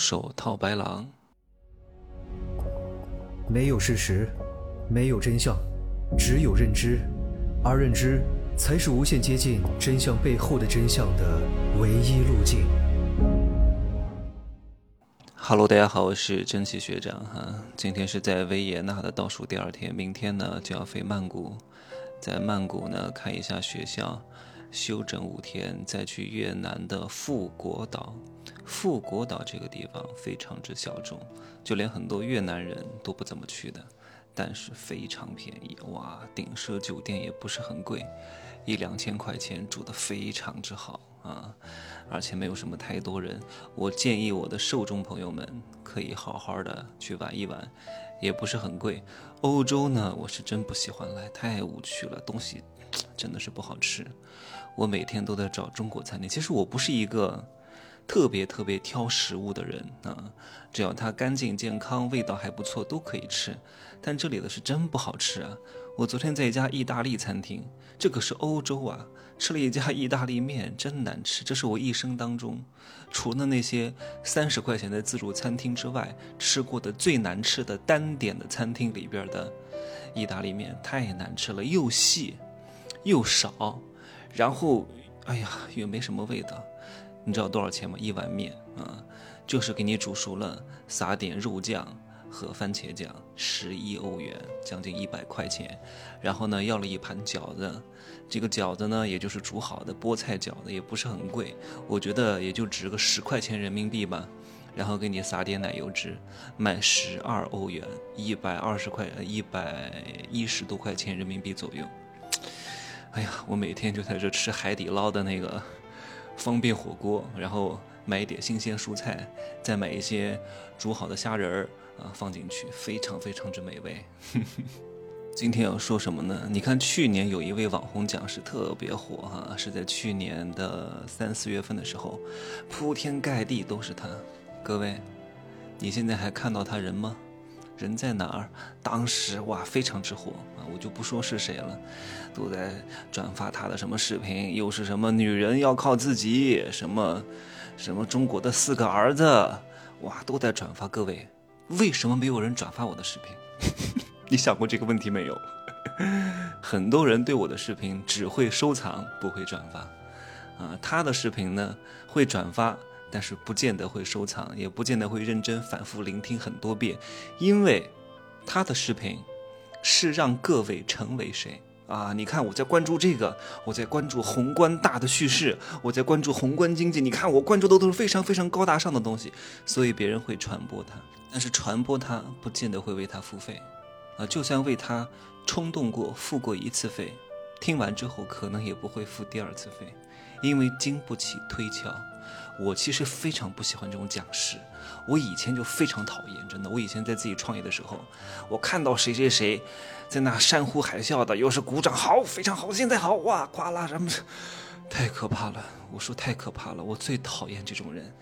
手套白狼。没有事实，没有真相，只有认知，而认知才是无限接近真相背后的真相的唯一路径。Hello，大家好，我是蒸汽学长哈。今天是在维也纳的倒数第二天，明天呢就要飞曼谷，在曼谷呢看一下学校，休整五天，再去越南的富国岛。富国岛这个地方非常之小众，就连很多越南人都不怎么去的，但是非常便宜哇！顶奢酒店也不是很贵，一两千块钱住的非常之好啊，而且没有什么太多人。我建议我的受众朋友们可以好好的去玩一玩，也不是很贵。欧洲呢，我是真不喜欢来，太无趣了，东西真的是不好吃。我每天都在找中国餐厅，其实我不是一个。特别特别挑食物的人啊，只要它干净健康、味道还不错，都可以吃。但这里的是真不好吃啊！我昨天在一家意大利餐厅，这可是欧洲啊，吃了一家意大利面，真难吃。这是我一生当中，除了那些三十块钱的自助餐厅之外，吃过的最难吃的单点的餐厅里边的意大利面，太难吃了，又细又少，然后哎呀，又没什么味道。你知道多少钱吗？一碗面啊，就是给你煮熟了，撒点肉酱和番茄酱，十一欧元，将近一百块钱。然后呢，要了一盘饺子，这个饺子呢，也就是煮好的菠菜饺子，也不是很贵，我觉得也就值个十块钱人民币吧。然后给你撒点奶油汁，卖十二欧元，一百二十块，一百一十多块钱人民币左右。哎呀，我每天就在这吃海底捞的那个。方便火锅，然后买一点新鲜蔬菜，再买一些煮好的虾仁儿啊放进去，非常非常之美味。今天要说什么呢？你看去年有一位网红讲师特别火哈，是在去年的三四月份的时候，铺天盖地都是他。各位，你现在还看到他人吗？人在哪儿？当时哇，非常之火啊！我就不说是谁了，都在转发他的什么视频，又是什么女人要靠自己，什么什么中国的四个儿子，哇，都在转发。各位，为什么没有人转发我的视频？你想过这个问题没有？很多人对我的视频只会收藏，不会转发，啊，他的视频呢会转发。但是不见得会收藏，也不见得会认真反复聆听很多遍，因为他的视频是让各位成为谁啊？你看我在关注这个，我在关注宏观大的叙事，我在关注宏观经济。你看我关注的都是非常非常高大上的东西，所以别人会传播它。但是传播它不见得会为他付费啊，就算为他冲动过付过一次费，听完之后可能也不会付第二次费，因为经不起推敲。我其实非常不喜欢这种讲师，我以前就非常讨厌，真的。我以前在自己创业的时候，我看到谁谁谁在那山呼海啸的，又是鼓掌，好，非常好，现在好，哇，夸啦什么，太可怕了。我说太可怕了，我最讨厌这种人，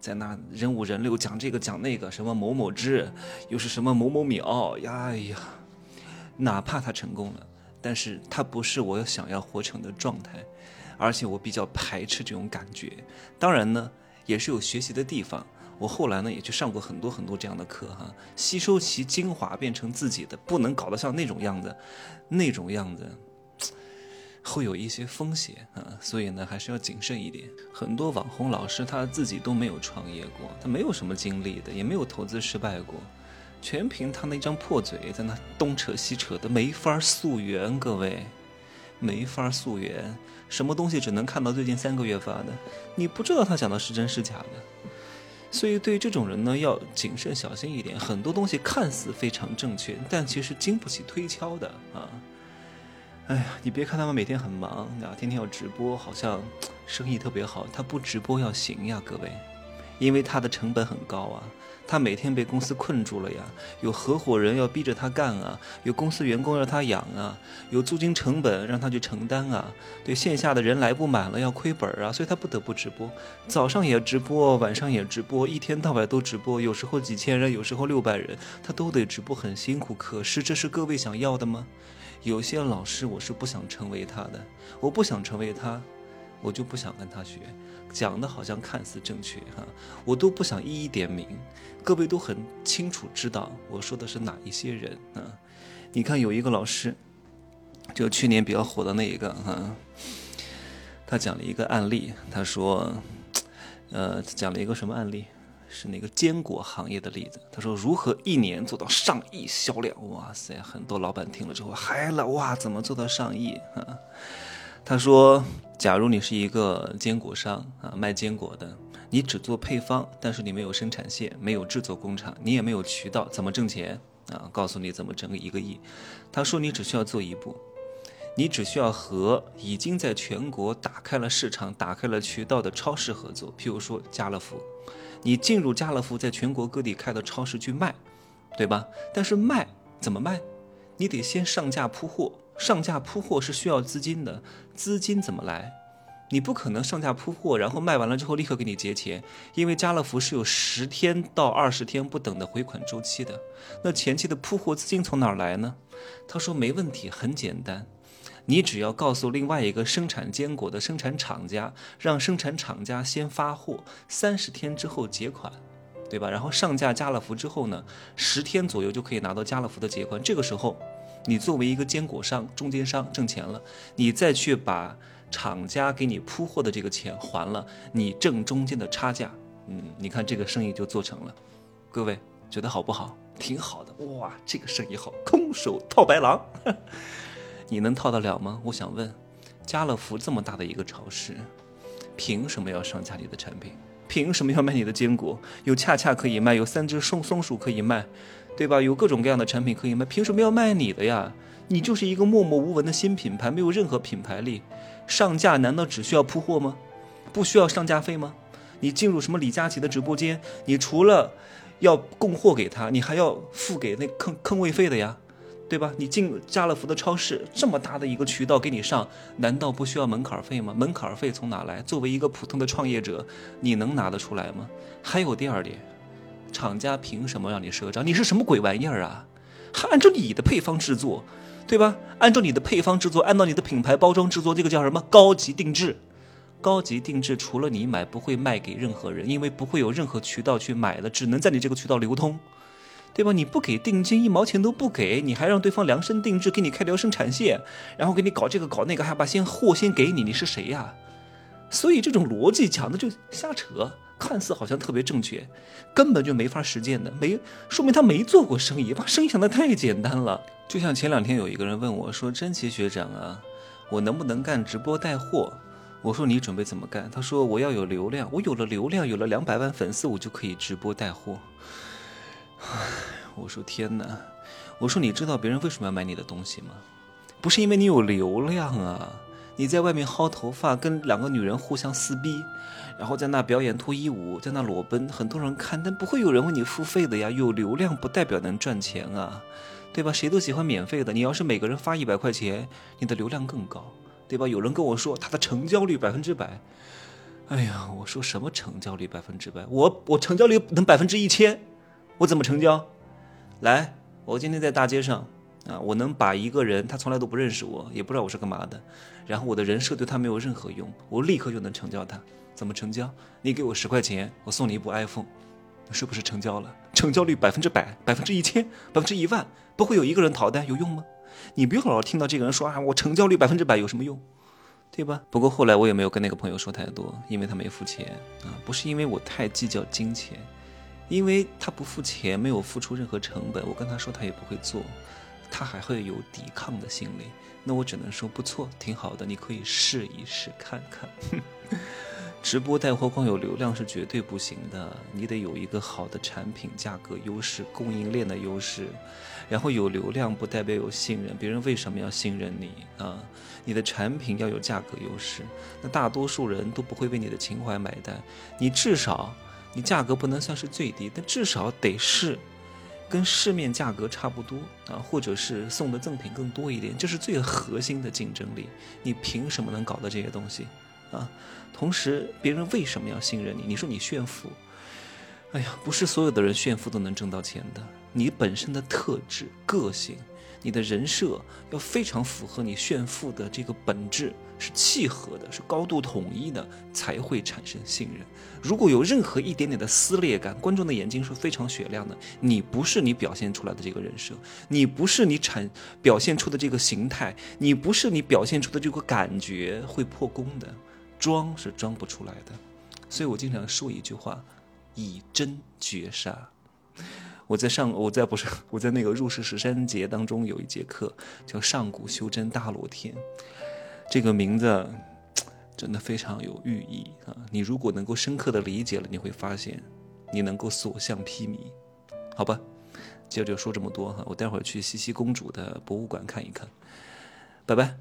在那人五人六讲这个讲那个，什么某某之，又是什么某某秒呀，哎呀，哪怕他成功了，但是它不是我想要活成的状态。而且我比较排斥这种感觉，当然呢，也是有学习的地方。我后来呢也去上过很多很多这样的课哈，吸收其精华变成自己的，不能搞得像那种样子，那种样子会有一些风险啊，所以呢还是要谨慎一点。很多网红老师他自己都没有创业过，他没有什么经历的，也没有投资失败过，全凭他那张破嘴在那东扯西扯的，没法溯源，各位。没法溯源，什么东西只能看到最近三个月发的，你不知道他讲的是真是假的，所以对这种人呢，要谨慎小心一点。很多东西看似非常正确，但其实经不起推敲的啊。哎呀，你别看他们每天很忙啊，天天要直播，好像生意特别好，他不直播要行呀，各位，因为他的成本很高啊。他每天被公司困住了呀，有合伙人要逼着他干啊，有公司员工让他养啊，有租金成本让他去承担啊，对线下的人来不满了要亏本啊，所以他不得不直播，早上也直播，晚上也直播，一天到晚都直播，有时候几千人，有时候六百人，他都得直播，很辛苦。可是这是各位想要的吗？有些老师我是不想成为他的，我不想成为他，我就不想跟他学，讲的好像看似正确哈，我都不想一一点名，各位都很清楚知道我说的是哪一些人啊？你看有一个老师，就去年比较火的那一个哈，他讲了一个案例，他说，呃，讲了一个什么案例？是那个坚果行业的例子。他说如何一年做到上亿销量？哇塞，很多老板听了之后嗨了，哇，怎么做到上亿啊？他说，假如你是一个坚果商啊，卖坚果的，你只做配方，但是你没有生产线，没有制作工厂，你也没有渠道，怎么挣钱啊？告诉你怎么挣一个亿。他说你只需要做一步，你只需要和已经在全国打开了市场、打开了渠道的超市合作，譬如说家乐福。你进入家乐福，在全国各地开的超市去卖，对吧？但是卖怎么卖？你得先上架铺货，上架铺货是需要资金的，资金怎么来？你不可能上架铺货，然后卖完了之后立刻给你结钱，因为家乐福是有十天到二十天不等的回款周期的。那前期的铺货资金从哪儿来呢？他说没问题，很简单。你只要告诉另外一个生产坚果的生产厂家，让生产厂家先发货，三十天之后结款，对吧？然后上架家乐福之后呢，十天左右就可以拿到家乐福的结款。这个时候，你作为一个坚果商、中间商挣钱了，你再去把厂家给你铺货的这个钱还了，你挣中间的差价。嗯，你看这个生意就做成了。各位觉得好不好？挺好的哇，这个生意好，空手套白狼。你能套得了吗？我想问，家乐福这么大的一个超市，凭什么要上架你的产品？凭什么要卖你的坚果？有恰恰可以卖，有三只松松鼠可以卖，对吧？有各种各样的产品可以卖，凭什么要卖你的呀？你就是一个默默无闻的新品牌，没有任何品牌力，上架难道只需要铺货吗？不需要上架费吗？你进入什么李佳琦的直播间，你除了要供货给他，你还要付给那坑坑位费的呀？对吧？你进家乐福的超市，这么大的一个渠道给你上，难道不需要门槛费吗？门槛费从哪来？作为一个普通的创业者，你能拿得出来吗？还有第二点，厂家凭什么让你赊账？你是什么鬼玩意儿啊？还按照你的配方制作，对吧？按照你的配方制作，按照你的品牌包装制作，这个叫什么？高级定制。高级定制除了你买，不会卖给任何人，因为不会有任何渠道去买的，只能在你这个渠道流通。对吧？你不给定金，一毛钱都不给，你还让对方量身定制给你开条生产线，然后给你搞这个搞那个，还把先货先给你，你是谁呀？所以这种逻辑讲的就瞎扯，看似好像特别正确，根本就没法实践的，没说明他没做过生意，把生意想的太简单了。就像前两天有一个人问我说：“真奇学长啊，我能不能干直播带货？”我说：“你准备怎么干？”他说：“我要有流量，我有了流量，有了两百万粉丝，我就可以直播带货。” 我说天哪！我说你知道别人为什么要买你的东西吗？不是因为你有流量啊！你在外面薅头发，跟两个女人互相撕逼，然后在那表演脱衣舞，在那裸奔，很多人看，但不会有人为你付费的呀。有流量不代表能赚钱啊，对吧？谁都喜欢免费的。你要是每个人发一百块钱，你的流量更高，对吧？有人跟我说他的成交率百分之百，哎呀，我说什么成交率百分之百？我我成交率能百分之一千。我怎么成交？来，我今天在大街上啊，我能把一个人，他从来都不认识我，也不知道我是干嘛的，然后我的人设对他没有任何用，我立刻就能成交他。怎么成交？你给我十块钱，我送你一部 iPhone，是不是成交了？成交率百分之百，百分之一千，百分之一万，不会有一个人逃单，有用吗？你不要老听到这个人说啊，我成交率百分之百有什么用？对吧？不过后来我也没有跟那个朋友说太多，因为他没付钱啊，不是因为我太计较金钱。因为他不付钱，没有付出任何成本，我跟他说他也不会做，他还会有抵抗的心理。那我只能说不错，挺好的，你可以试一试看看。直播带货光有流量是绝对不行的，你得有一个好的产品、价格优势、供应链的优势。然后有流量不代表有信任，别人为什么要信任你啊？你的产品要有价格优势，那大多数人都不会为你的情怀买单，你至少。你价格不能算是最低，但至少得是跟市面价格差不多啊，或者是送的赠品更多一点，这是最核心的竞争力。你凭什么能搞到这些东西啊？同时，别人为什么要信任你？你说你炫富，哎呀，不是所有的人炫富都能挣到钱的。你本身的特质、个性、你的人设要非常符合你炫富的这个本质。是契合的，是高度统一的，才会产生信任。如果有任何一点点的撕裂感，观众的眼睛是非常雪亮的。你不是你表现出来的这个人设，你不是你产表现出的这个形态，你不是你表现出的这个感觉会破功的，装是装不出来的。所以我经常说一句话：以真绝杀。我在上，我在不是我在那个入世十三节当中有一节课叫上古修真大罗天，这个名字真的非常有寓意啊！你如果能够深刻的理解了，你会发现你能够所向披靡，好吧？接着说这么多哈，我待会儿去西西公主的博物馆看一看，拜拜。